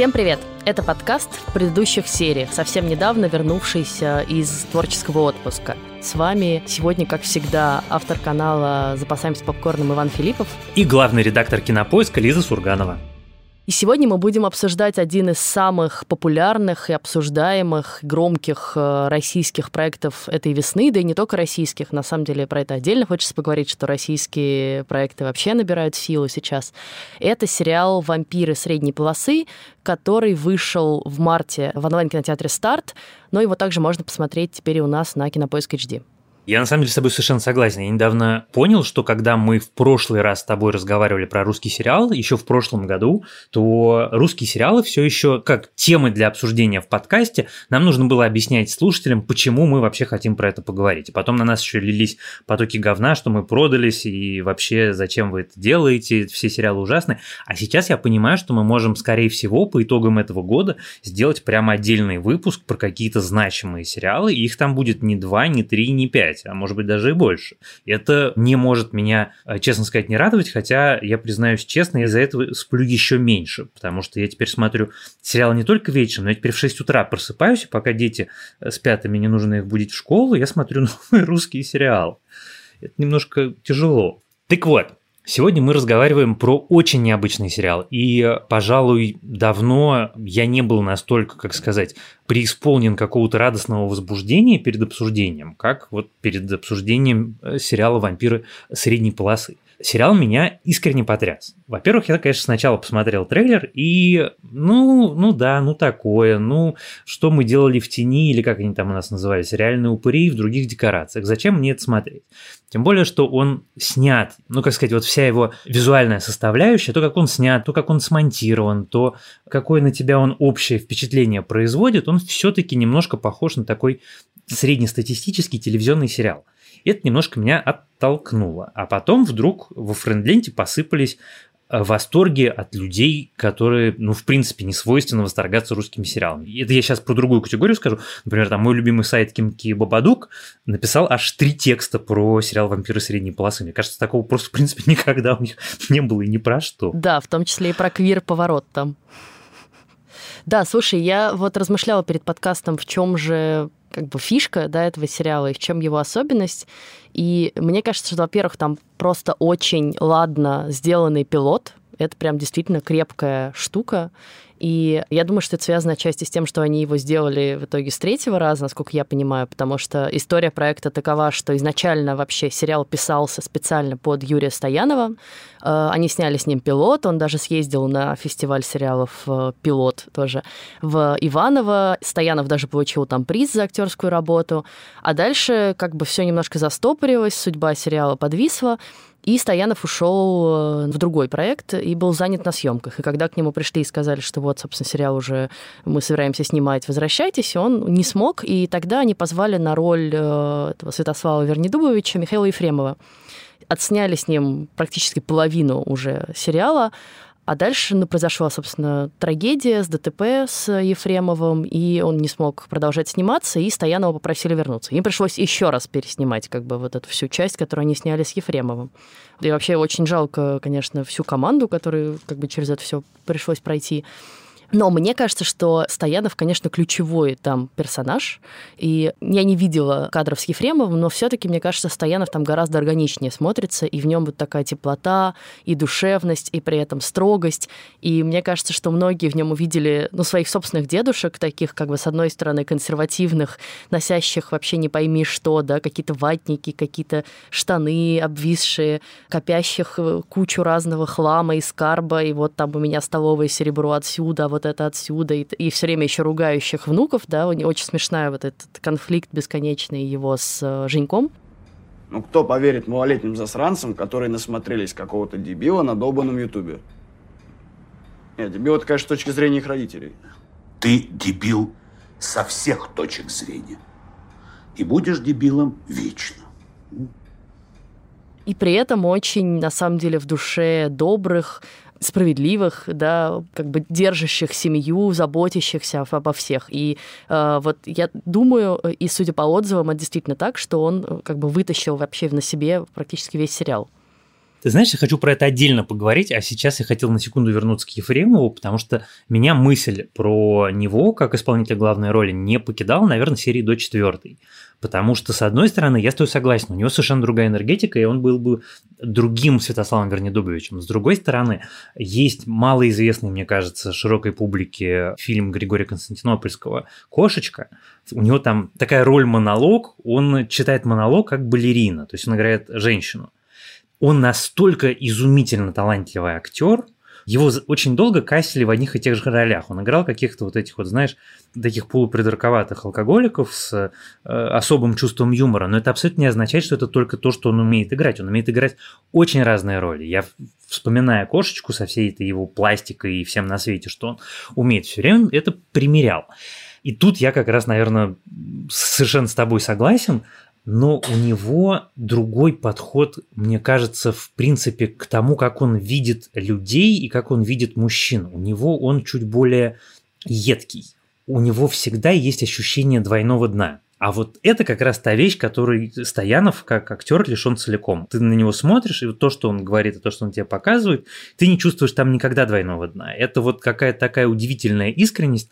Всем привет! Это подкаст в предыдущих сериях, совсем недавно вернувшийся из творческого отпуска. С вами сегодня, как всегда, автор канала «Запасаемся попкорном» Иван Филиппов и главный редактор «Кинопоиска» Лиза Сурганова. И сегодня мы будем обсуждать один из самых популярных и обсуждаемых громких э, российских проектов этой весны, да и не только российских. На самом деле про это отдельно хочется поговорить, что российские проекты вообще набирают силу сейчас. Это сериал «Вампиры средней полосы», который вышел в марте в онлайн-кинотеатре «Старт», но его также можно посмотреть теперь и у нас на Кинопоиск HD. Я на самом деле с тобой совершенно согласен. Я недавно понял, что когда мы в прошлый раз с тобой разговаривали про русский сериал, еще в прошлом году, то русские сериалы все еще как темы для обсуждения в подкасте, нам нужно было объяснять слушателям, почему мы вообще хотим про это поговорить. И потом на нас еще лились потоки говна, что мы продались, и вообще зачем вы это делаете, все сериалы ужасны. А сейчас я понимаю, что мы можем, скорее всего, по итогам этого года сделать прямо отдельный выпуск про какие-то значимые сериалы, и их там будет не два, не три, не пять 5, а может быть даже и больше. Это не может меня, э, честно сказать, не радовать, хотя я признаюсь честно, я за это сплю еще меньше, потому что я теперь смотрю сериалы не только вечером, но я теперь в 6 утра просыпаюсь, и пока дети э, спят, и мне не нужно их будить в школу, я смотрю новые русские сериалы. Это немножко тяжело. Так вот, Сегодня мы разговариваем про очень необычный сериал. И, пожалуй, давно я не был настолько, как сказать, преисполнен какого-то радостного возбуждения перед обсуждением, как вот перед обсуждением э, сериала «Вампиры средней полосы». Сериал меня искренне потряс. Во-первых, я, конечно, сначала посмотрел трейлер и, ну, ну да, ну такое, ну, что мы делали в тени, или как они там у нас назывались, реальные упыри в других декорациях. Зачем мне это смотреть? Тем более, что он снят, ну, как сказать, вот вся его визуальная составляющая, то, как он снят, то, как он смонтирован, то, какое на тебя он общее впечатление производит, он все-таки немножко похож на такой среднестатистический телевизионный сериал. Это немножко меня оттолкнуло. А потом вдруг во френдленте посыпались э, восторги от людей, которые, ну, в принципе, не свойственно восторгаться русскими сериалами. Это я сейчас про другую категорию скажу. Например, там мой любимый сайт Кимки Бабадук написал аж три текста про сериал «Вампиры средней полосы». Мне кажется, такого просто, в принципе, никогда у них не было и ни про что. Да, в том числе и про квир-поворот там. Да, слушай, я вот размышляла перед подкастом, в чем же как бы фишка да, этого сериала и в чем его особенность. И мне кажется, что, во-первых, там просто очень ладно сделанный пилот. Это прям действительно крепкая штука. И я думаю, что это связано отчасти с тем, что они его сделали в итоге с третьего раза, насколько я понимаю, потому что история проекта такова, что изначально вообще сериал писался специально под Юрия Стоянова. Э, они сняли с ним пилот, он даже съездил на фестиваль сериалов э, «Пилот» тоже в Иваново. Стоянов даже получил там приз за актерскую работу. А дальше как бы все немножко застопорилось, судьба сериала подвисла. И Стоянов ушел э, в другой проект и был занят на съемках. И когда к нему пришли и сказали, что вот, собственно, сериал уже мы собираемся снимать, возвращайтесь, он не смог. И тогда они позвали на роль э, этого Святослава Вернедубовича Михаила Ефремова. Отсняли с ним практически половину уже сериала, а дальше ну, произошла, собственно, трагедия с ДТП с Ефремовым, и он не смог продолжать сниматься, и Стоянова попросили вернуться. Им пришлось еще раз переснимать как бы вот эту всю часть, которую они сняли с Ефремовым. И вообще очень жалко, конечно, всю команду, которую как бы через это все пришлось пройти. Но мне кажется, что Стоянов, конечно, ключевой там персонаж. И я не видела кадров с Ефремовым, но все-таки, мне кажется, Стоянов там гораздо органичнее смотрится, и в нем вот такая теплота, и душевность, и при этом строгость. И мне кажется, что многие в нем увидели ну, своих собственных дедушек, таких, как бы, с одной стороны, консервативных, носящих вообще не пойми что, да, какие-то ватники, какие-то штаны обвисшие, копящих э, кучу разного хлама и скарба, и вот там у меня столовое серебро отсюда, а вот вот это отсюда, и, и все время еще ругающих внуков, да, у него очень смешная вот этот конфликт бесконечный его с э, Женьком. Ну кто поверит малолетним засранцам, которые насмотрелись какого-то дебила на долбанном ютубе? Нет, дебил это, конечно, с точки зрения их родителей. Ты дебил со всех точек зрения. И будешь дебилом вечно. И при этом очень, на самом деле, в душе добрых, справедливых, да, как бы держащих семью, заботящихся обо всех. И э, вот я думаю, и судя по отзывам, это действительно так, что он э, как бы вытащил вообще на себе практически весь сериал. Ты знаешь, я хочу про это отдельно поговорить, а сейчас я хотел на секунду вернуться к Ефремову, потому что меня мысль про него, как исполнителя главной роли, не покидала, наверное, серии до четвертой. Потому что, с одной стороны, я с тобой согласен, у него совершенно другая энергетика, и он был бы другим Святославом Вернедубовичем. С другой стороны, есть малоизвестный, мне кажется, широкой публике фильм Григория Константинопольского «Кошечка». У него там такая роль монолог, он читает монолог как балерина, то есть он играет женщину. Он настолько изумительно талантливый актер, его очень долго кассили в одних и тех же ролях. Он играл каких-то вот этих вот, знаешь, таких полупридурковатых алкоголиков с э, особым чувством юмора, но это абсолютно не означает, что это только то, что он умеет играть. Он умеет играть очень разные роли. Я вспоминая кошечку со всей этой его пластикой и всем на свете, что он умеет все время, это примерял. И тут я как раз, наверное, совершенно с тобой согласен, но у него другой подход, мне кажется, в принципе, к тому, как он видит людей и как он видит мужчин. У него он чуть более едкий. У него всегда есть ощущение двойного дна. А вот это как раз та вещь, которой Стоянов как актер лишен целиком. Ты на него смотришь, и вот то, что он говорит, и то, что он тебе показывает, ты не чувствуешь там никогда двойного дна. Это вот какая-то такая удивительная искренность,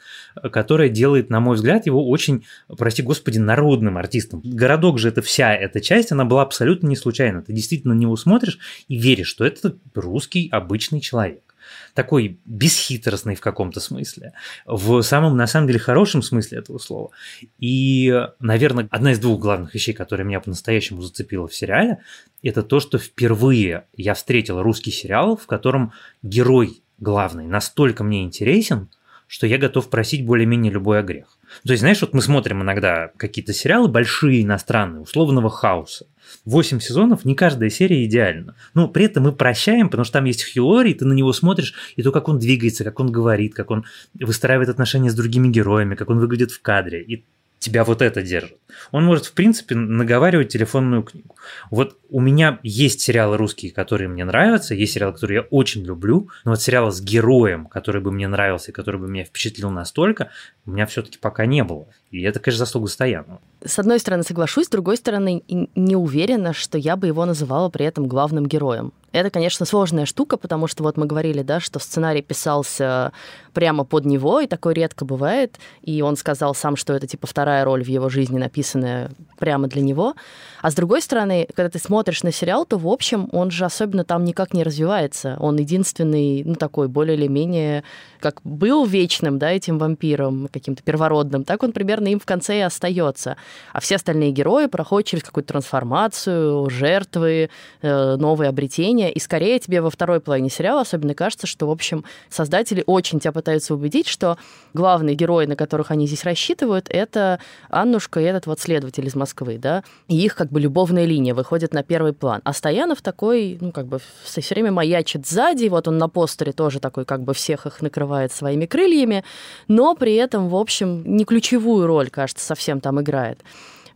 которая делает, на мой взгляд, его очень, прости господи, народным артистом. Городок же это вся эта часть, она была абсолютно не случайна. Ты действительно на него смотришь и веришь, что это русский обычный человек такой бесхитростный в каком-то смысле, в самом, на самом деле, хорошем смысле этого слова. И, наверное, одна из двух главных вещей, которая меня по-настоящему зацепила в сериале, это то, что впервые я встретил русский сериал, в котором герой главный настолько мне интересен, что я готов просить более-менее любой огрех. То есть, знаешь, вот мы смотрим иногда какие-то сериалы большие, иностранные, условного хаоса. Восемь сезонов, не каждая серия идеальна. Но при этом мы прощаем, потому что там есть Хью Лори, ты на него смотришь, и то, как он двигается, как он говорит, как он выстраивает отношения с другими героями, как он выглядит в кадре. И тебя вот это держит. Он может, в принципе, наговаривать телефонную книгу. Вот у меня есть сериалы русские, которые мне нравятся, есть сериалы, которые я очень люблю, но вот сериала с героем, который бы мне нравился и который бы меня впечатлил настолько, у меня все-таки пока не было. И это, конечно, заслуга Стоянова. С одной стороны, соглашусь, с другой стороны, не уверена, что я бы его называла при этом главным героем. Это, конечно, сложная штука, потому что вот мы говорили, да, что сценарий писался прямо под него, и такое редко бывает. И он сказал сам, что это типа вторая роль в его жизни, написанная прямо для него. А с другой стороны, когда ты смотришь на сериал, то, в общем, он же особенно там никак не развивается. Он единственный, ну, такой более или менее, как был вечным, да, этим вампиром, каким-то первородным, так он примерно им в конце и остается. А все остальные герои проходят через какую-то трансформацию, жертвы, э, новые обретения. И скорее тебе во второй половине сериала особенно кажется, что, в общем, создатели очень тебя пытаются убедить, что главные герои, на которых они здесь рассчитывают, это Аннушка и этот вот следователь из Москвы, да, и их как бы любовная линия выходит на первый план. А Стоянов такой, ну, как бы все время маячит сзади, вот он на постере тоже такой, как бы всех их накрывает своими крыльями, но при этом, в общем, не ключевую роль, кажется, совсем там играет.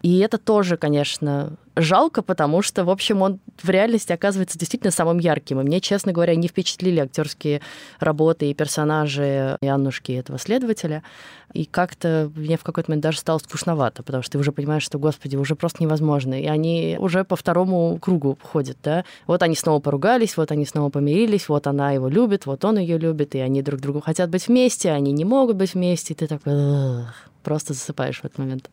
И это тоже, конечно, жалко, потому что, в общем, он в реальности оказывается действительно самым ярким. И мне, честно говоря, не впечатлили актерские работы и персонажи и Аннушки этого следователя. И как-то мне в какой-то момент даже стало скучновато, потому что ты уже понимаешь, что, господи, уже просто невозможно. И они уже по второму кругу ходят, да. Вот они снова поругались, вот они снова помирились, вот она его любит, вот он ее любит, и они друг другу хотят быть вместе, а они не могут быть вместе, и ты такой просто засыпаешь в этот момент.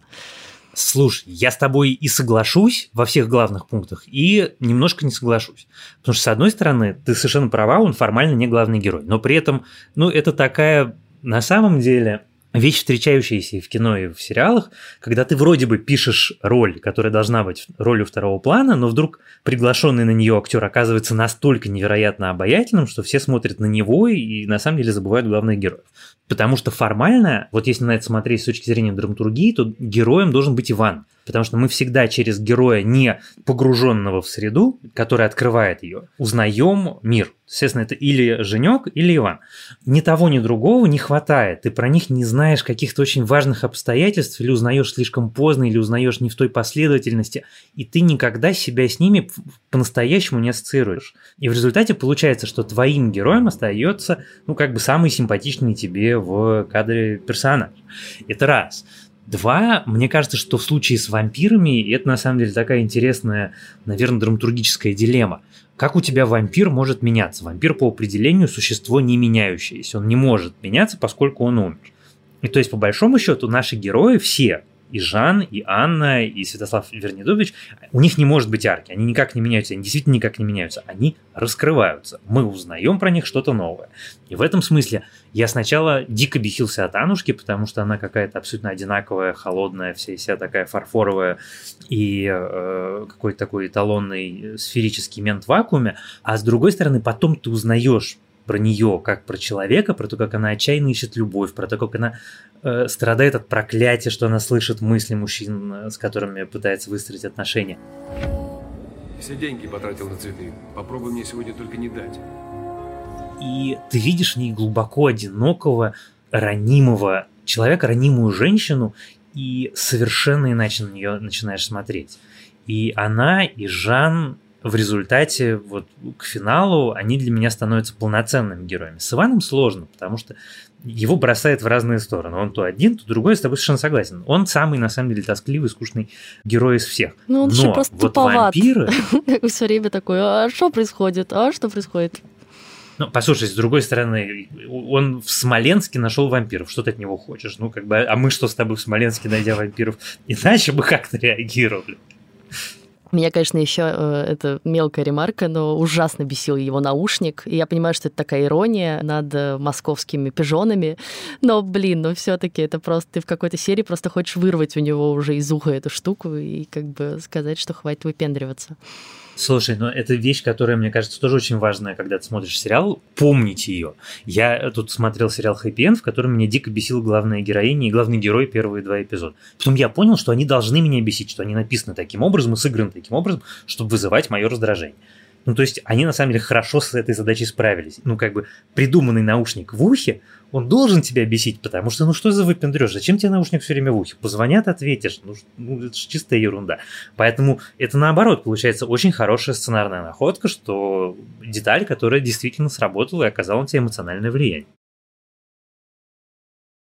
Слушай, я с тобой и соглашусь во всех главных пунктах, и немножко не соглашусь. Потому что, с одной стороны, ты совершенно права, он формально не главный герой. Но при этом, ну, это такая, на самом деле, вещь, встречающаяся и в кино, и в сериалах, когда ты вроде бы пишешь роль, которая должна быть ролью второго плана, но вдруг приглашенный на нее актер оказывается настолько невероятно обаятельным, что все смотрят на него и на самом деле забывают главных героев. Потому что формально, вот если на это смотреть с точки зрения драматургии, то героем должен быть Иван. Потому что мы всегда через героя, не погруженного в среду, который открывает ее, узнаем мир. Естественно, это или Женек, или Иван. Ни того, ни другого не хватает. Ты про них не знаешь каких-то очень важных обстоятельств, или узнаешь слишком поздно, или узнаешь не в той последовательности, и ты никогда себя с ними по-настоящему не ассоциируешь. И в результате получается, что твоим героем остается, ну, как бы самый симпатичный тебе в кадре персонаж. Это раз. Два, мне кажется, что в случае с вампирами это на самом деле такая интересная, наверное, драматургическая дилемма. Как у тебя вампир может меняться? Вампир по определению существо не меняющееся. Он не может меняться, поскольку он умер. И то есть, по большому счету, наши герои все, и Жан, и Анна, и Святослав Вернедович, у них не может быть арки, они никак не меняются, они действительно никак не меняются, они раскрываются, мы узнаем про них что-то новое. И в этом смысле я сначала дико бесился от Анушки, потому что она какая-то абсолютно одинаковая, холодная, вся вся такая фарфоровая и э, какой-то такой эталонный сферический мент в вакууме, а с другой стороны потом ты узнаешь про нее, как про человека, про то, как она отчаянно ищет любовь, про то, как она э, страдает от проклятия, что она слышит мысли мужчин, э, с которыми пытается выстроить отношения. Все деньги потратил на цветы. Попробуй мне сегодня только не дать. И ты видишь в ней глубоко одинокого, ранимого человека, ранимую женщину, и совершенно иначе на нее начинаешь смотреть. И она, и Жан в результате вот к финалу они для меня становятся полноценными героями. С Иваном сложно, потому что его бросает в разные стороны. Он то один, то другой, с тобой совершенно согласен. Он самый, на самом деле, тоскливый, скучный герой из всех. Ну, он Но еще просто вот туповат. вампиры... Все время такой, а что происходит? А что происходит? Ну, послушай, с другой стороны, он в Смоленске нашел вампиров. Что ты от него хочешь? Ну, как бы, а мы что с тобой в Смоленске, найдя вампиров, иначе бы как-то реагировали? Меня, конечно, еще э, это мелкая ремарка, но ужасно бесил его наушник. И я понимаю, что это такая ирония над э, московскими пижонами. Но, блин, ну все-таки это просто ты в какой-то серии просто хочешь вырвать у него уже из уха эту штуку и как бы сказать, что хватит выпендриваться. Слушай, но это вещь, которая, мне кажется, тоже очень важная, когда ты смотришь сериал, помнить ее. Я тут смотрел сериал «Хэппи Энд», в котором меня дико бесила главная героиня и главный герой первые два эпизода. Потом я понял, что они должны меня бесить, что они написаны таким образом и сыграны таким образом, чтобы вызывать мое раздражение. Ну, то есть они на самом деле хорошо с этой задачей справились. Ну, как бы придуманный наушник в ухе, он должен тебя бесить, потому что, ну что за выпендрешь? Зачем тебе наушник все время в ухе? Позвонят, ответишь. Ну, ну это же чистая ерунда. Поэтому это наоборот, получается очень хорошая сценарная находка, что деталь, которая действительно сработала и оказала на тебя эмоциональное влияние.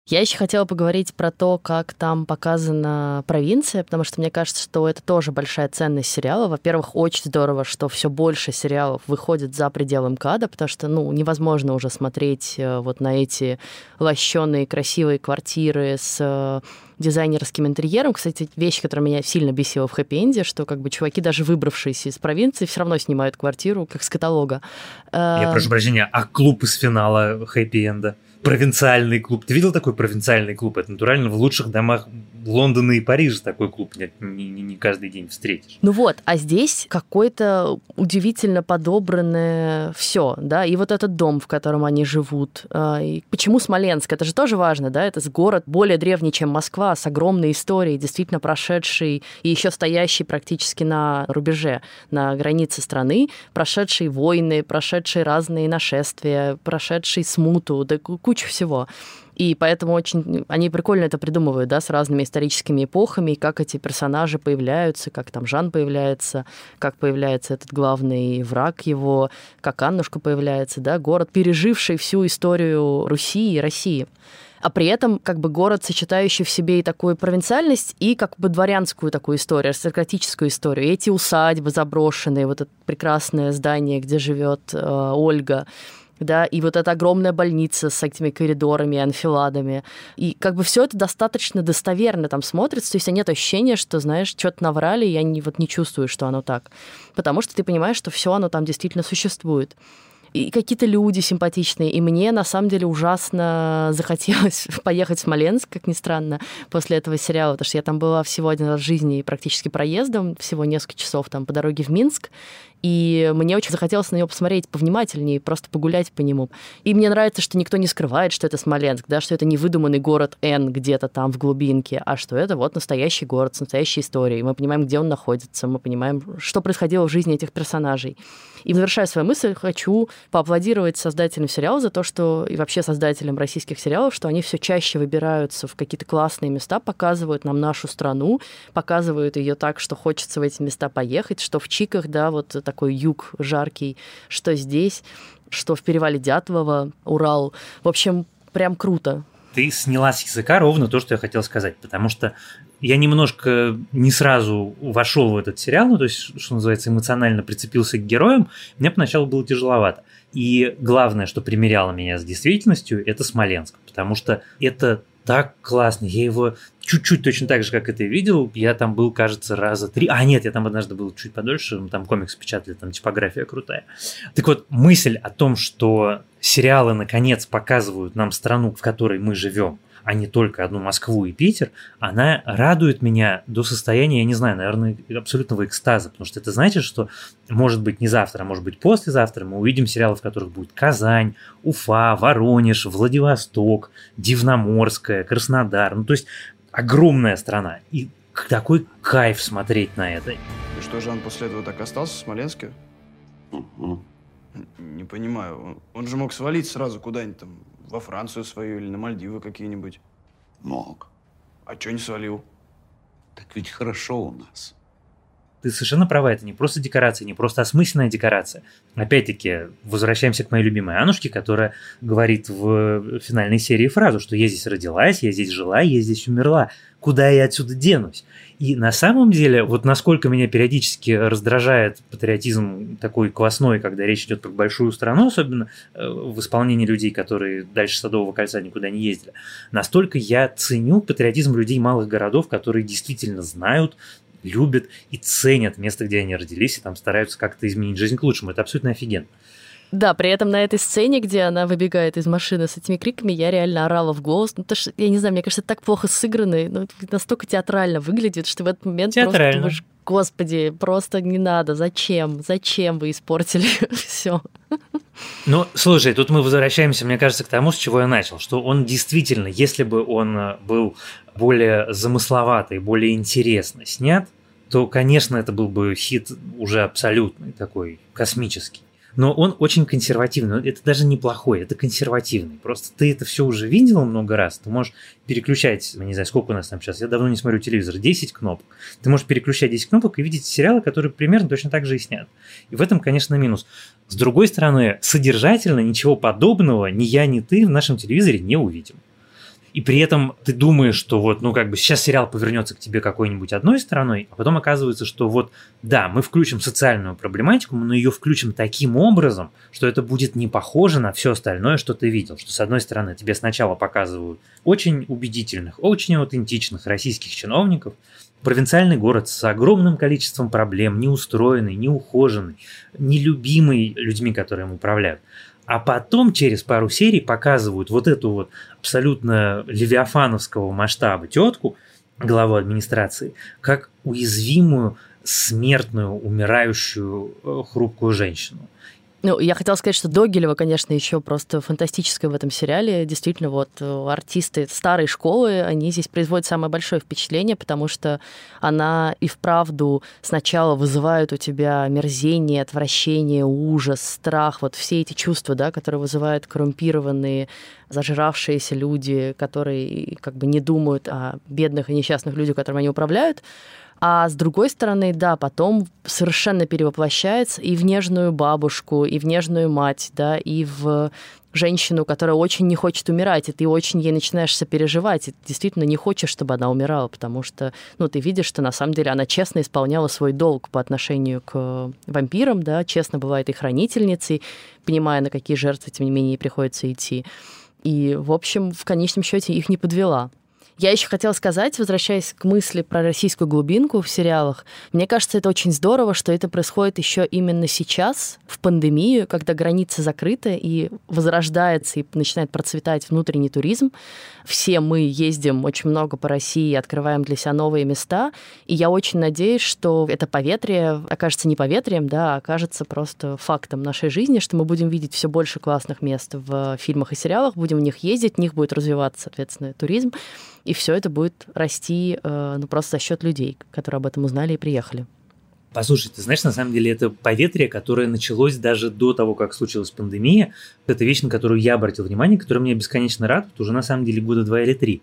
Я еще хотела поговорить про то, как там показана провинция, потому что мне кажется, что это тоже большая ценность сериала. Во-первых, очень здорово, что все больше сериалов выходит за пределы МКАДа, потому что, ну, невозможно уже смотреть э, вот на эти лощеные красивые квартиры с э, дизайнерским интерьером. Кстати, вещь, которая меня сильно бесила в хэппи-энде, что как бы чуваки, даже выбравшиеся из провинции, все равно снимают квартиру, как с каталога. Я прошу прощения, а клуб из финала хэппи-энда? Провинциальный клуб. Ты видел такой провинциальный клуб? Это натурально в лучших домах Лондона и Парижа такой клуб не, не, не каждый день встретишь. Ну вот, а здесь какое-то удивительно подобранное все, да, и вот этот дом, в котором они живут. А, и почему Смоленск? Это же тоже важно, да, это город более древний, чем Москва, с огромной историей, действительно прошедший и еще стоящий практически на рубеже, на границе страны, прошедший войны, прошедший разные нашествия, прошедший смуту, да кучу всего. И поэтому очень они прикольно это придумывают, да, с разными историческими эпохами, как эти персонажи появляются, как там Жан появляется, как появляется этот главный враг его, как Аннушка появляется, да, город, переживший всю историю Руси и России а при этом как бы город, сочетающий в себе и такую провинциальность, и как бы дворянскую такую историю, аристократическую историю. И эти усадьбы заброшенные, вот это прекрасное здание, где живет э, Ольга, да, и вот эта огромная больница с этими коридорами, анфиладами. И как бы все это достаточно достоверно там смотрится, то есть нет ощущения, что, знаешь, что-то наврали, и я не, вот не чувствую, что оно так. Потому что ты понимаешь, что все оно там действительно существует и какие-то люди симпатичные. И мне, на самом деле, ужасно захотелось поехать в Смоленск, как ни странно, после этого сериала, потому что я там была всего один раз в жизни практически проездом, всего несколько часов там по дороге в Минск, и мне очень захотелось на него посмотреть повнимательнее, просто погулять по нему. И мне нравится, что никто не скрывает, что это Смоленск, да, что это не выдуманный город Н где-то там в глубинке, а что это вот настоящий город с настоящей историей. Мы понимаем, где он находится, мы понимаем, что происходило в жизни этих персонажей. И завершая свою мысль, хочу поаплодировать создателям сериала за то, что и вообще создателям российских сериалов, что они все чаще выбираются в какие-то классные места, показывают нам нашу страну, показывают ее так, что хочется в эти места поехать, что в Чиках, да, вот такой юг жаркий, что здесь, что в перевале Дятлова, Урал. В общем, прям круто. ты сняла с языка ровно то, что я хотел сказать, потому что я немножко не сразу вошел в этот сериал, ну, то есть, что называется, эмоционально прицепился к героям, мне поначалу было тяжеловато. И главное, что примеряло меня с действительностью, это Смоленск, потому что это так классно. Я его чуть-чуть точно так же, как это видел. Я там был, кажется, раза три. А, нет, я там однажды был чуть подольше. Там комикс печатали, там типография крутая. Так вот, мысль о том, что сериалы наконец показывают нам страну, в которой мы живем, а не только одну Москву и Питер, она радует меня до состояния, я не знаю, наверное, абсолютного экстаза, потому что это значит, что может быть не завтра, а может быть послезавтра мы увидим сериалы, в которых будет Казань, Уфа, Воронеж, Владивосток, Дивноморская, Краснодар, ну то есть огромная страна. И такой кайф смотреть на это. И что же он после этого так остался в Смоленске? Не понимаю. Он, он же мог свалить сразу куда-нибудь там, во Францию свою или на Мальдивы какие-нибудь. Мог. А чё не свалил? Так ведь хорошо у нас. Ты совершенно права, это не просто декорация, не просто осмысленная декорация. Опять-таки, возвращаемся к моей любимой Анушке, которая говорит в финальной серии фразу, что я здесь родилась, я здесь жила, я здесь умерла. Куда я отсюда денусь? И на самом деле, вот насколько меня периодически раздражает патриотизм такой квасной, когда речь идет про большую страну, особенно э, в исполнении людей, которые дальше Садового кольца никуда не ездили, настолько я ценю патриотизм людей малых городов, которые действительно знают, любят и ценят место, где они родились, и там стараются как-то изменить жизнь к лучшему. Это абсолютно офигенно. Да, при этом на этой сцене, где она выбегает из машины с этими криками, я реально орала в голос. Ну, то, что, я не знаю, мне кажется, это так плохо сыграно, ну, настолько театрально выглядит, что в этот момент просто думаешь, господи, просто не надо, зачем, зачем вы испортили все? Ну, слушай, тут мы возвращаемся, мне кажется, к тому, с чего я начал, что он действительно, если бы он э, был более замысловатый, более интересно снят, то, конечно, это был бы хит уже абсолютный, такой космический но он очень консервативный. Это даже неплохой, это консервативный. Просто ты это все уже видел много раз. Ты можешь переключать, не знаю, сколько у нас там сейчас, я давно не смотрю телевизор, 10 кнопок. Ты можешь переключать 10 кнопок и видеть сериалы, которые примерно точно так же и снят. И в этом, конечно, минус. С другой стороны, содержательно ничего подобного ни я, ни ты в нашем телевизоре не увидим и при этом ты думаешь, что вот, ну, как бы сейчас сериал повернется к тебе какой-нибудь одной стороной, а потом оказывается, что вот, да, мы включим социальную проблематику, но ее включим таким образом, что это будет не похоже на все остальное, что ты видел. Что, с одной стороны, тебе сначала показывают очень убедительных, очень аутентичных российских чиновников, провинциальный город с огромным количеством проблем, неустроенный, неухоженный, нелюбимый людьми, которые им управляют. А потом через пару серий показывают вот эту вот абсолютно левиафановского масштаба тетку, главу администрации, как уязвимую, смертную, умирающую, э, хрупкую женщину. Ну, я хотела сказать, что Догилева, конечно, еще просто фантастическая в этом сериале. Действительно, вот э, артисты старой школы, они здесь производят самое большое впечатление, потому что она и вправду сначала вызывает у тебя мерзение, отвращение, ужас, страх, вот все эти чувства, да, которые вызывают коррумпированные, зажравшиеся люди, которые как бы не думают о бедных и несчастных людях, которыми они управляют. А с другой стороны, да, потом совершенно перевоплощается и в нежную бабушку, и в нежную мать, да, и в женщину, которая очень не хочет умирать, и ты очень ей начинаешь сопереживать, и ты действительно не хочешь, чтобы она умирала, потому что, ну, ты видишь, что на самом деле она честно исполняла свой долг по отношению к вампирам, да, честно бывает и хранительницей, понимая, на какие жертвы, тем не менее, приходится идти. И, в общем, в конечном счете их не подвела. Я еще хотела сказать, возвращаясь к мысли про российскую глубинку в сериалах, мне кажется, это очень здорово, что это происходит еще именно сейчас, в пандемию, когда границы закрыты и возрождается и начинает процветать внутренний туризм. Все мы ездим очень много по России, открываем для себя новые места, и я очень надеюсь, что это поветрие окажется не поветрием, да, а окажется просто фактом нашей жизни, что мы будем видеть все больше классных мест в фильмах и сериалах, будем в них ездить, в них будет развиваться, соответственно, туризм и все это будет расти э, ну, просто за счет людей, которые об этом узнали и приехали. Послушай, ты знаешь, на самом деле это поветрие, которое началось даже до того, как случилась пандемия. Это вещь, на которую я обратил внимание, которая меня бесконечно радует уже на самом деле года два или три.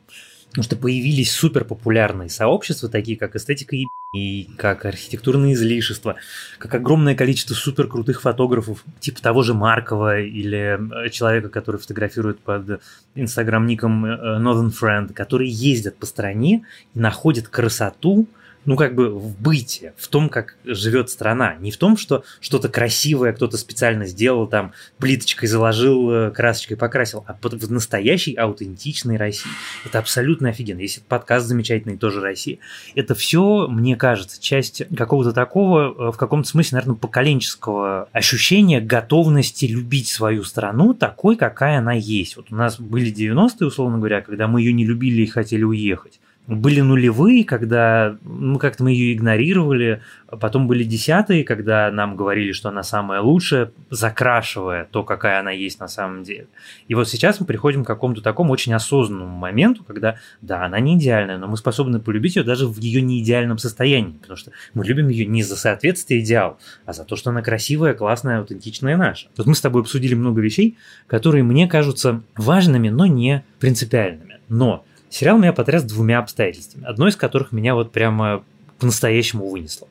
Потому что появились супер популярные сообщества, такие как эстетика и и как архитектурные излишества, как огромное количество супер крутых фотографов, типа того же Маркова или э, человека, который фотографирует под инстаграм-ником э, Northern Friend, которые ездят по стране и находят красоту, ну, как бы в быте, в том, как живет страна. Не в том, что что-то красивое кто-то специально сделал, там, плиточкой заложил, э, красочкой покрасил, а в настоящей аутентичной России. Это абсолютно офигенно. Если подкаст замечательный, тоже Россия. Это все, мне кажется, часть какого-то такого, э, в каком-то смысле, наверное, поколенческого ощущения готовности любить свою страну такой, какая она есть. Вот у нас были 90-е, условно говоря, когда мы ее не любили и хотели уехать были нулевые, когда ну, как-то мы ее игнорировали, потом были десятые, когда нам говорили, что она самая лучшая, закрашивая то, какая она есть на самом деле. И вот сейчас мы приходим к какому-то такому очень осознанному моменту, когда, да, она не идеальная, но мы способны полюбить ее даже в ее неидеальном состоянии, потому что мы любим ее не за соответствие идеалу, а за то, что она красивая, классная, аутентичная наша. Вот мы с тобой обсудили много вещей, которые мне кажутся важными, но не принципиальными. Но Сериал меня потряс двумя обстоятельствами, одно из которых меня вот прямо по-настоящему вынесло.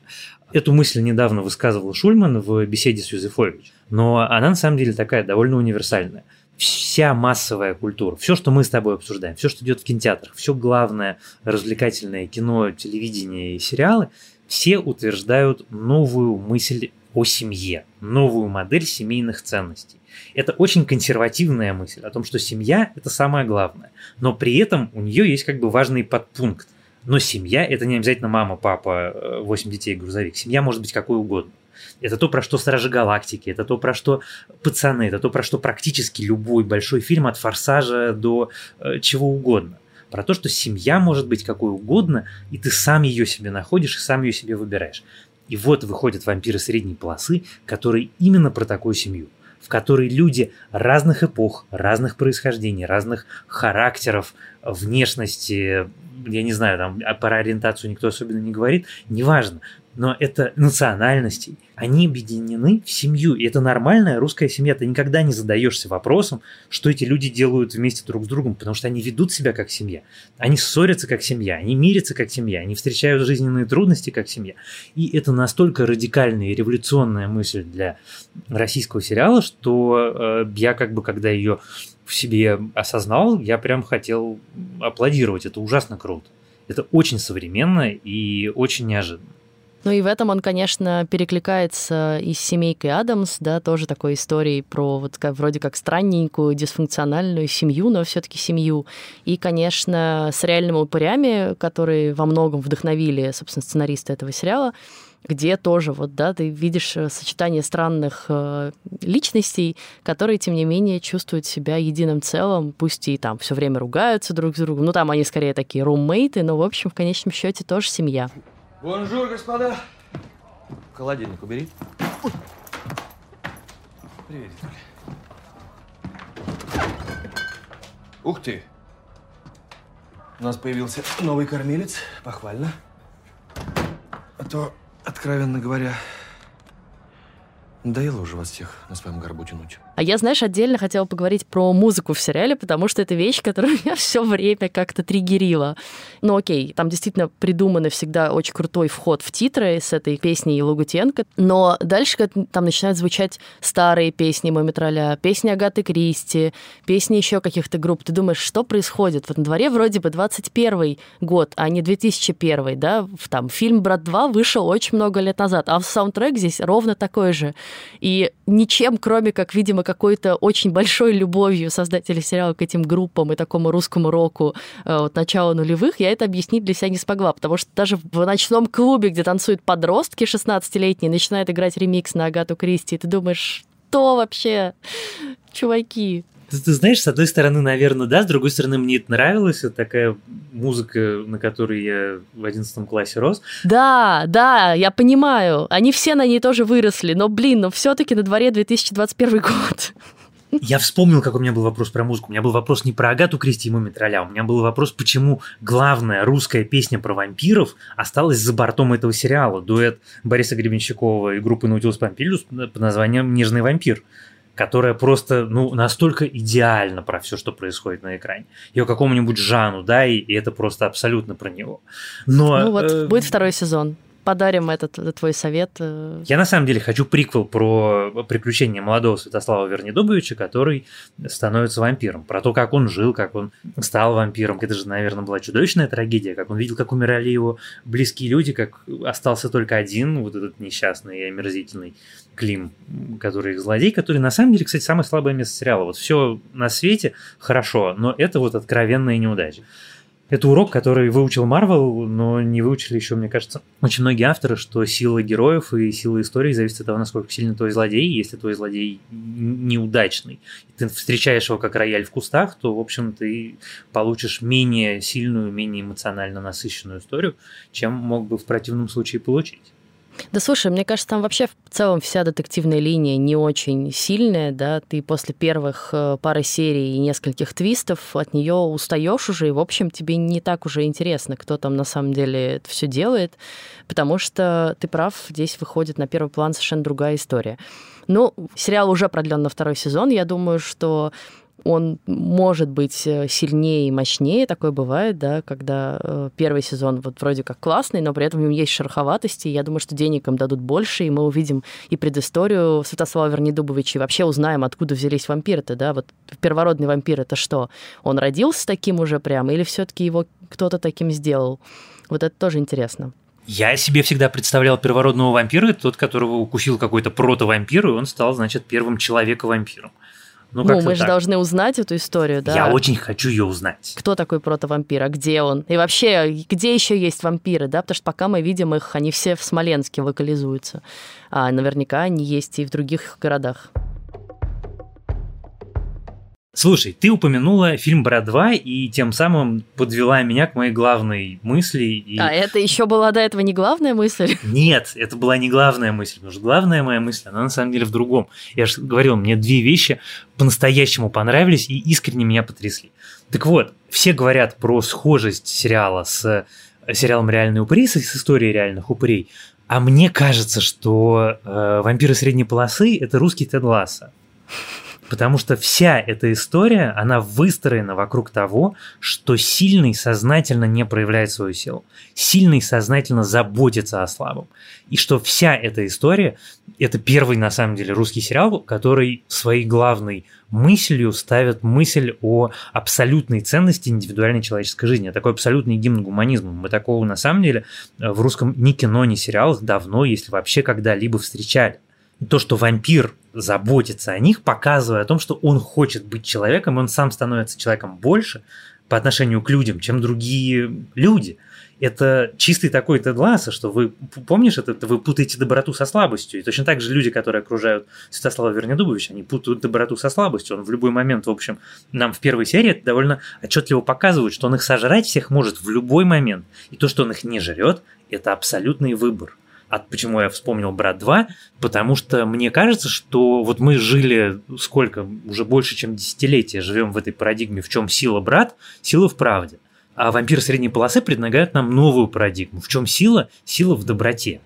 Эту мысль недавно высказывал Шульман в беседе с Юзефович, но она на самом деле такая довольно универсальная. Вся массовая культура, все, что мы с тобой обсуждаем, все, что идет в кинотеатрах, все главное развлекательное кино, телевидение и сериалы, все утверждают новую мысль о семье, новую модель семейных ценностей. Это очень консервативная мысль о том, что семья – это самое главное. Но при этом у нее есть как бы важный подпункт. Но семья – это не обязательно мама, папа, 8 э, детей, грузовик. Семья может быть какой угодно. Это то, про что «Стражи Галактики», это то, про что «Пацаны», это то, про что практически любой большой фильм от «Форсажа» до э, чего угодно. Про то, что семья может быть какой угодно, и ты сам ее себе находишь и сам ее себе выбираешь. И вот выходят вампиры средней полосы, которые именно про такую семью – в которой люди разных эпох, разных происхождений, разных характеров, внешности, я не знаю, там про ориентацию никто особенно не говорит, неважно, но это национальностей, они объединены в семью, и это нормальная русская семья. Ты никогда не задаешься вопросом, что эти люди делают вместе друг с другом, потому что они ведут себя как семья. Они ссорятся как семья, они мирятся как семья, они встречают жизненные трудности как семья. И это настолько радикальная и революционная мысль для российского сериала, что э, я как бы, когда ее в себе осознал, я прям хотел аплодировать. Это ужасно круто. Это очень современно и очень неожиданно. Ну и в этом он, конечно, перекликается и с семейкой Адамс, да, тоже такой историей про вот как, вроде как странненькую, дисфункциональную семью, но все таки семью. И, конечно, с реальными упырями, которые во многом вдохновили, собственно, сценаристы этого сериала, где тоже вот, да, ты видишь э, сочетание странных э, личностей, которые, тем не менее, чувствуют себя единым целым, пусть и там все время ругаются друг с другом, ну там они скорее такие roommate ы, но, в общем, в конечном счете тоже семья. Bonjour, господа. Холодильник убери. Привет, Ух ты! У нас появился новый кормилец. Похвально. А то, откровенно говоря, Надоело уже вас всех на своем горбу тянуть. А я, знаешь, отдельно хотела поговорить про музыку в сериале, потому что это вещь, которая меня все время как-то триггерила. Ну окей, там действительно придумано всегда очень крутой вход в титры с этой песней Лугутенко, но дальше там начинают звучать старые песни Мумитроля, песни Агаты Кристи, песни еще каких-то групп. Ты думаешь, что происходит? Вот на дворе вроде бы 21 год, а не 2001, да? Там фильм «Брат 2» вышел очень много лет назад, а саундтрек здесь ровно такой же. И ничем, кроме как, видимо, какой-то очень большой любовью создателей сериала к этим группам и такому русскому року э, от начала нулевых, я это объяснить для себя не смогла, потому что даже в ночном клубе, где танцуют подростки 16-летние, начинают играть ремикс на Агату Кристи, и ты думаешь, что вообще, чуваки? Ты, ты знаешь, с одной стороны, наверное, да, с другой стороны, мне это нравилось, это такая музыка, на которой я в одиннадцатом классе рос. Да, да, я понимаю, они все на ней тоже выросли, но, блин, но все-таки на дворе 2021 год. Я вспомнил, как у меня был вопрос про музыку. У меня был вопрос не про Агату Кристи и Мумитроля, у меня был вопрос, почему главная русская песня про вампиров осталась за бортом этого сериала. Дуэт Бориса Гребенщикова и группы Наутилус Помпилиус под названием «Нежный вампир» которая просто, ну, настолько идеальна про все, что происходит на экране. Ее какому-нибудь Жану, да, и, и это просто абсолютно про него. Но, ну вот, э, будет второй сезон. Подарим этот, этот твой совет. Э. Я на самом деле хочу приквел про приключения молодого Святослава Вернедубовича, который становится вампиром. Про то, как он жил, как он стал вампиром. Это же, наверное, была чудовищная трагедия, как он видел, как умирали его близкие люди, как остался только один, вот этот несчастный и омерзительный Клим, который их злодей, который на самом деле, кстати, самое слабое место сериала. Вот все на свете хорошо, но это вот откровенная неудача. Это урок, который выучил Марвел, но не выучили еще, мне кажется, очень многие авторы, что сила героев и сила истории зависит от того, насколько сильный твой злодей. Если твой злодей неудачный, ты встречаешь его как рояль в кустах, то, в общем, ты получишь менее сильную, менее эмоционально насыщенную историю, чем мог бы в противном случае получить. Да слушай, мне кажется, там вообще в целом вся детективная линия не очень сильная, да, ты после первых э, пары серий и нескольких твистов от нее устаешь уже, и, в общем, тебе не так уже интересно, кто там на самом деле это все делает, потому что ты прав, здесь выходит на первый план совершенно другая история. Ну, сериал уже продлен на второй сезон. Я думаю, что он может быть э, сильнее и мощнее, такое бывает, да, когда э, первый сезон вот вроде как классный, но при этом в нем есть шероховатости, я думаю, что денег им дадут больше, и мы увидим и предысторию Святослава Вернедубовича, и вообще узнаем, откуда взялись вампиры-то, да, вот первородный вампир это что? Он родился таким уже прямо, или все-таки его кто-то таким сделал? Вот это тоже интересно. Я себе всегда представлял первородного вампира, тот, которого укусил какой-то прото-вампир, и он стал, значит, первым человека-вампиром. Ну, ну мы же должны узнать эту историю, да? Я очень хочу ее узнать. Кто такой протовампир, а где он? И вообще, где еще есть вампиры, да? Потому что пока мы видим их, они все в Смоленске локализуются. А наверняка они есть и в других городах. Слушай, ты упомянула фильм «Брат 2» и тем самым подвела меня к моей главной мысли. И... А это еще была до этого не главная мысль? Нет, это была не главная мысль, потому что главная моя мысль, она на самом деле в другом. Я же говорил, мне две вещи по-настоящему понравились и искренне меня потрясли. Так вот, все говорят про схожесть сериала с сериалом «Реальные упыри», с историей реальных упырей, а мне кажется, что э, «Вампиры средней полосы» — это русский Тед Ласса. Потому что вся эта история, она выстроена вокруг того, что сильный сознательно не проявляет свою силу. Сильный сознательно заботится о слабом. И что вся эта история, это первый на самом деле русский сериал, который своей главной мыслью ставит мысль о абсолютной ценности индивидуальной человеческой жизни. Такой абсолютный гимн гуманизма. Мы такого на самом деле в русском ни кино, ни сериалах давно, если вообще когда-либо встречали то, что вампир заботится о них, показывая о том, что он хочет быть человеком, и он сам становится человеком больше по отношению к людям, чем другие люди. Это чистый такой Тед Ласса, что вы, помнишь, это, вы путаете доброту со слабостью. И точно так же люди, которые окружают Святослава Вернедубовича, они путают доброту со слабостью. Он в любой момент, в общем, нам в первой серии это довольно отчетливо показывает, что он их сожрать всех может в любой момент. И то, что он их не жрет, это абсолютный выбор. А почему я вспомнил «Брат 2», потому что мне кажется, что вот мы жили сколько, уже больше, чем десятилетия живем в этой парадигме, в чем сила брат, сила в правде. А вампиры средней полосы предлагают нам новую парадигму. В чем сила? Сила в доброте.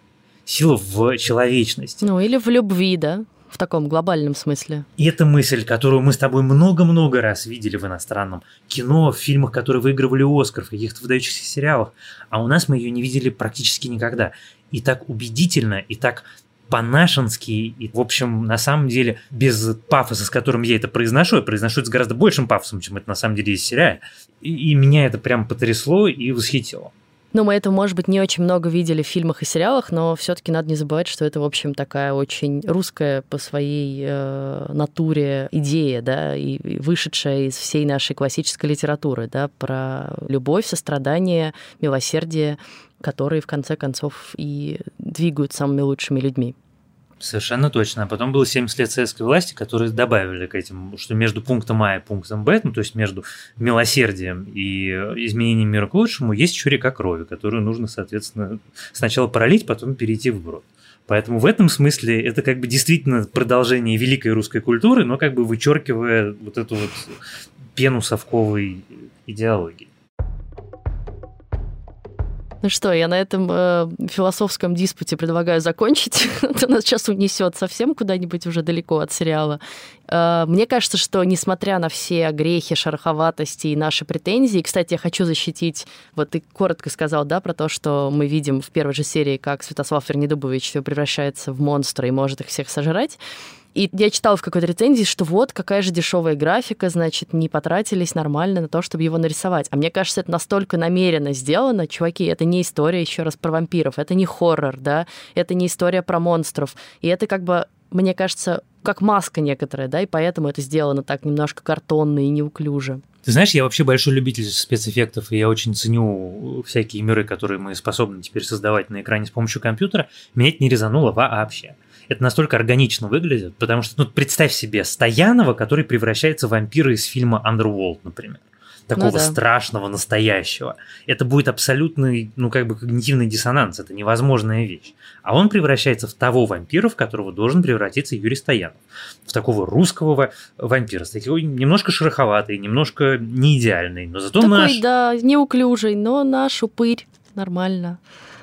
Сила в человечности. Ну или в любви, да? в таком глобальном смысле. И это мысль, которую мы с тобой много-много раз видели в иностранном кино, в фильмах, которые выигрывали Оскар, в каких-то выдающихся сериалах. А у нас мы ее не видели практически никогда и так убедительно, и так по-нашенски, и, в общем, на самом деле, без пафоса, с которым я это произношу, я произношу это с гораздо большим пафосом, чем это на самом деле есть в сериале. И, и меня это прям потрясло и восхитило. Ну, мы это, может быть, не очень много видели в фильмах и сериалах, но все-таки надо не забывать, что это, в общем, такая очень русская по своей э, натуре идея, да, и, и вышедшая из всей нашей классической литературы, да, про любовь, сострадание, милосердие которые в конце концов и двигают самыми лучшими людьми. Совершенно точно. А потом было 70 лет советской власти, которые добавили к этим, что между пунктом А и пунктом Б, ну, то есть между милосердием и изменением мира к лучшему, есть еще река крови, которую нужно, соответственно, сначала пролить, потом перейти в брод. Поэтому в этом смысле это как бы действительно продолжение великой русской культуры, но как бы вычеркивая вот эту вот пену совковой идеологии. Ну что, я на этом э, философском диспуте предлагаю закончить. Это нас сейчас унесет совсем куда-нибудь уже далеко от сериала. Э, мне кажется, что несмотря на все грехи, шероховатости и наши претензии, кстати, я хочу защитить, вот ты коротко сказал, да, про то, что мы видим в первой же серии, как Святослав Вернедубович превращается в монстра и может их всех сожрать. И я читала в какой-то рецензии, что вот какая же дешевая графика, значит, не потратились нормально на то, чтобы его нарисовать. А мне кажется, это настолько намеренно сделано. Чуваки, это не история еще раз про вампиров, это не хоррор, да, это не история про монстров. И это как бы, мне кажется, как маска некоторая, да, и поэтому это сделано так немножко картонно и неуклюже. Ты знаешь, я вообще большой любитель спецэффектов, и я очень ценю всякие миры, которые мы способны теперь создавать на экране с помощью компьютера. Меня это не резануло вообще это настолько органично выглядит, потому что, ну, представь себе Стоянова, который превращается в вампира из фильма Underworld, например. Такого ну, да. страшного, настоящего. Это будет абсолютный, ну, как бы когнитивный диссонанс, это невозможная вещь. А он превращается в того вампира, в которого должен превратиться Юрий Стоянов. В такого русского вампира, с такой немножко шероховатый, немножко не идеальный, но зато такой, наш. да, неуклюжий, но наш упырь, нормально.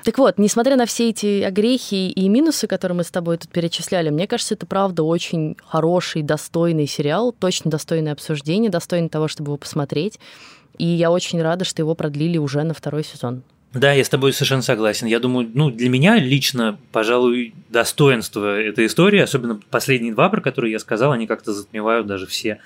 Так вот, несмотря на все эти огрехи и минусы, которые мы с тобой тут перечисляли, мне кажется, это правда очень хороший, достойный сериал, точно достойное обсуждение, достойный того, чтобы его посмотреть. И я очень рада, что его продлили уже на второй сезон. Да, я с тобой совершенно согласен. Я думаю, ну, для меня лично, пожалуй, достоинство этой истории, особенно последние два, про которые я сказал, они как-то затмевают даже все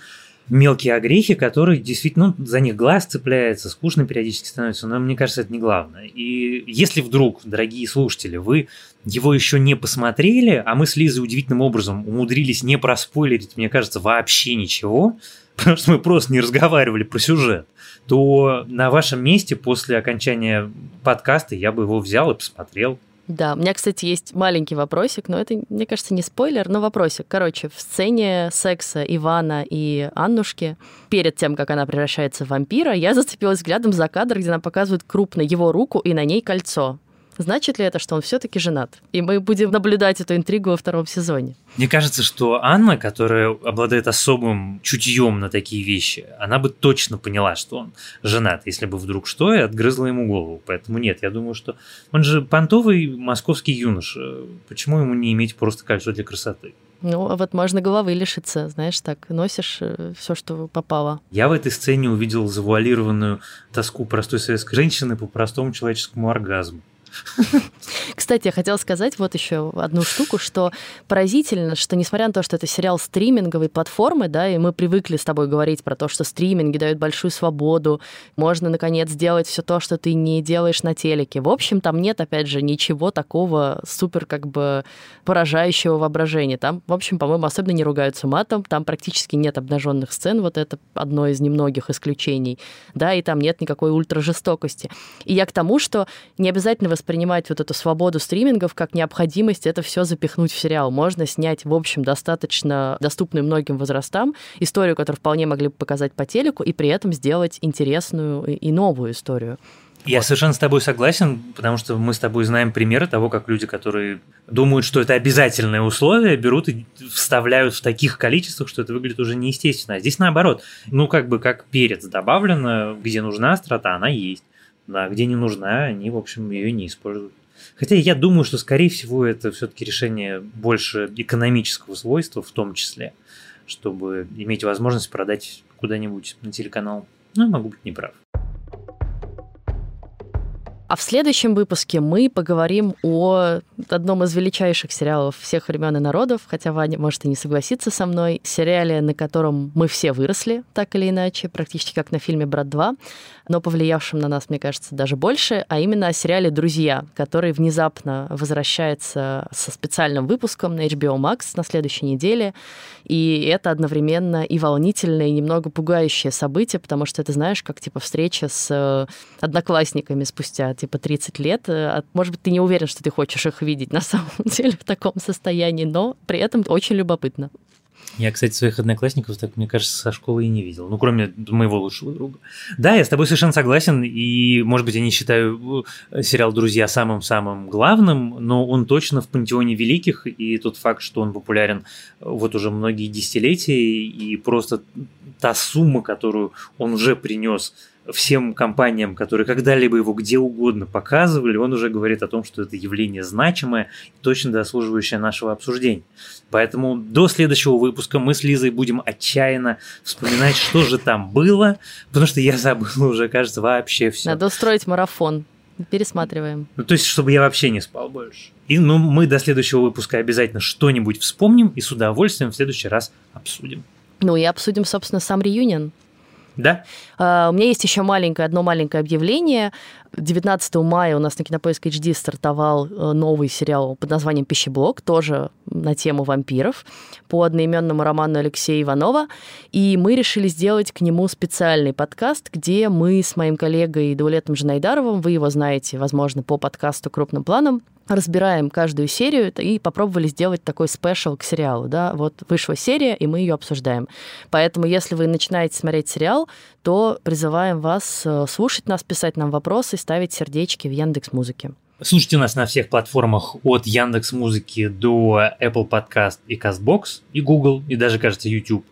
мелкие огрехи, которые действительно, ну, за них глаз цепляется, скучно периодически становится, но мне кажется, это не главное. И если вдруг, дорогие слушатели, вы его еще не посмотрели, а мы с Лизой удивительным образом умудрились не проспойлерить, мне кажется, вообще ничего, потому что мы просто не разговаривали про сюжет, то на вашем месте после окончания подкаста я бы его взял и посмотрел. Да, у меня, кстати, есть маленький вопросик, но это, мне кажется, не спойлер, но вопросик. Короче, в сцене секса Ивана и Аннушки, перед тем, как она превращается в вампира, я зацепилась взглядом за кадр, где она показывает крупно его руку и на ней кольцо. Значит ли это, что он все-таки женат? И мы будем наблюдать эту интригу во втором сезоне. Мне кажется, что Анна, которая обладает особым чутьем на такие вещи, она бы точно поняла, что он женат, если бы вдруг что, и отгрызла ему голову. Поэтому нет, я думаю, что он же понтовый московский юноша. Почему ему не иметь просто кольцо для красоты? Ну, а вот можно головы лишиться, знаешь, так носишь э, все, что попало. Я в этой сцене увидел завуалированную тоску простой советской женщины по простому человеческому оргазму. Кстати, я хотела сказать вот еще одну штуку, что поразительно, что несмотря на то, что это сериал стриминговой платформы, да, и мы привыкли с тобой говорить про то, что стриминги дают большую свободу, можно, наконец, сделать все то, что ты не делаешь на телеке. В общем, там нет, опять же, ничего такого супер как бы поражающего воображения. Там, в общем, по-моему, особенно не ругаются матом, там практически нет обнаженных сцен, вот это одно из немногих исключений, да, и там нет никакой ультражестокости. И я к тому, что не обязательно воспринимать вот эту свободу стримингов как необходимость это все запихнуть в сериал. Можно снять, в общем, достаточно доступную многим возрастам историю, которую вполне могли бы показать по телеку, и при этом сделать интересную и новую историю. Я вот. совершенно с тобой согласен, потому что мы с тобой знаем примеры того, как люди, которые думают, что это обязательное условие, берут и вставляют в таких количествах, что это выглядит уже неестественно. А здесь наоборот. Ну, как бы как перец добавлено, где нужна острота, она есть. Да, где не нужна, они, в общем, ее не используют. Хотя я думаю, что, скорее всего, это все-таки решение больше экономического свойства, в том числе, чтобы иметь возможность продать куда-нибудь на телеканал. Ну, я могу быть неправ. А в следующем выпуске мы поговорим о одном из величайших сериалов всех времен и народов, хотя Ваня может и не согласиться со мной, сериале, на котором мы все выросли, так или иначе, практически как на фильме «Брат 2», но повлиявшим на нас, мне кажется, даже больше, а именно о сериале «Друзья», который внезапно возвращается со специальным выпуском на HBO Max на следующей неделе. И это одновременно и волнительное, и немного пугающее событие, потому что это, знаешь, как типа встреча с э, одноклассниками спустя типа 30 лет. Э, может быть, ты не уверен, что ты хочешь их видеть на самом деле в таком состоянии, но при этом очень любопытно. Я, кстати, своих одноклассников, так мне кажется, со школы и не видел. Ну, кроме моего лучшего друга. Да, я с тобой совершенно согласен. И, может быть, я не считаю э, сериал «Друзья» самым-самым главным, но он точно в пантеоне великих. И тот факт, что он популярен вот уже многие десятилетия, и просто та сумма, которую он уже принес всем компаниям, которые когда-либо его где угодно показывали, он уже говорит о том, что это явление значимое и точно заслуживающее нашего обсуждения. Поэтому до следующего выпуска мы с Лизой будем отчаянно вспоминать, что же там было, потому что я забыл уже, кажется, вообще все. Надо устроить марафон. Пересматриваем. Ну, то есть, чтобы я вообще не спал больше. И ну, мы до следующего выпуска обязательно что-нибудь вспомним и с удовольствием в следующий раз обсудим. Ну и обсудим, собственно, сам реюнион. Да. Uh, у меня есть еще маленькое, одно маленькое объявление. 19 мая у нас на Кинопоиск HD стартовал э, новый сериал под названием «Пищеблок», тоже на тему вампиров, по одноименному роману Алексея Иванова. И мы решили сделать к нему специальный подкаст, где мы с моим коллегой Даулетом Жанайдаровым, вы его знаете, возможно, по подкасту «Крупным планом», разбираем каждую серию и попробовали сделать такой спешл к сериалу. Да? Вот вышла серия, и мы ее обсуждаем. Поэтому, если вы начинаете смотреть сериал, то призываем вас э, слушать нас, писать нам вопросы, ставить сердечки в Яндекс Музыке. Слушайте нас на всех платформах от Яндекс Музыки до Apple Podcast и CastBox, и Google, и даже, кажется, YouTube.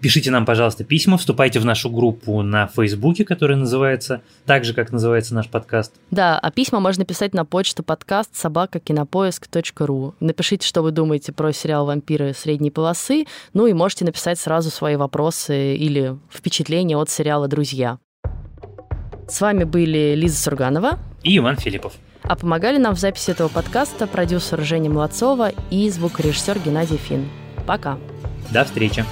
Пишите нам, пожалуйста, письма, вступайте в нашу группу на Фейсбуке, которая называется так же, как называется наш подкаст. Да, а письма можно писать на почту подкаст собакакинопоиск.ру. Напишите, что вы думаете про сериал «Вампиры средней полосы», ну и можете написать сразу свои вопросы или впечатления от сериала «Друзья». С вами были Лиза Сурганова и Иван Филиппов. А помогали нам в записи этого подкаста продюсер Женя Молодцова и звукорежиссер Геннадий Фин. Пока. До встречи.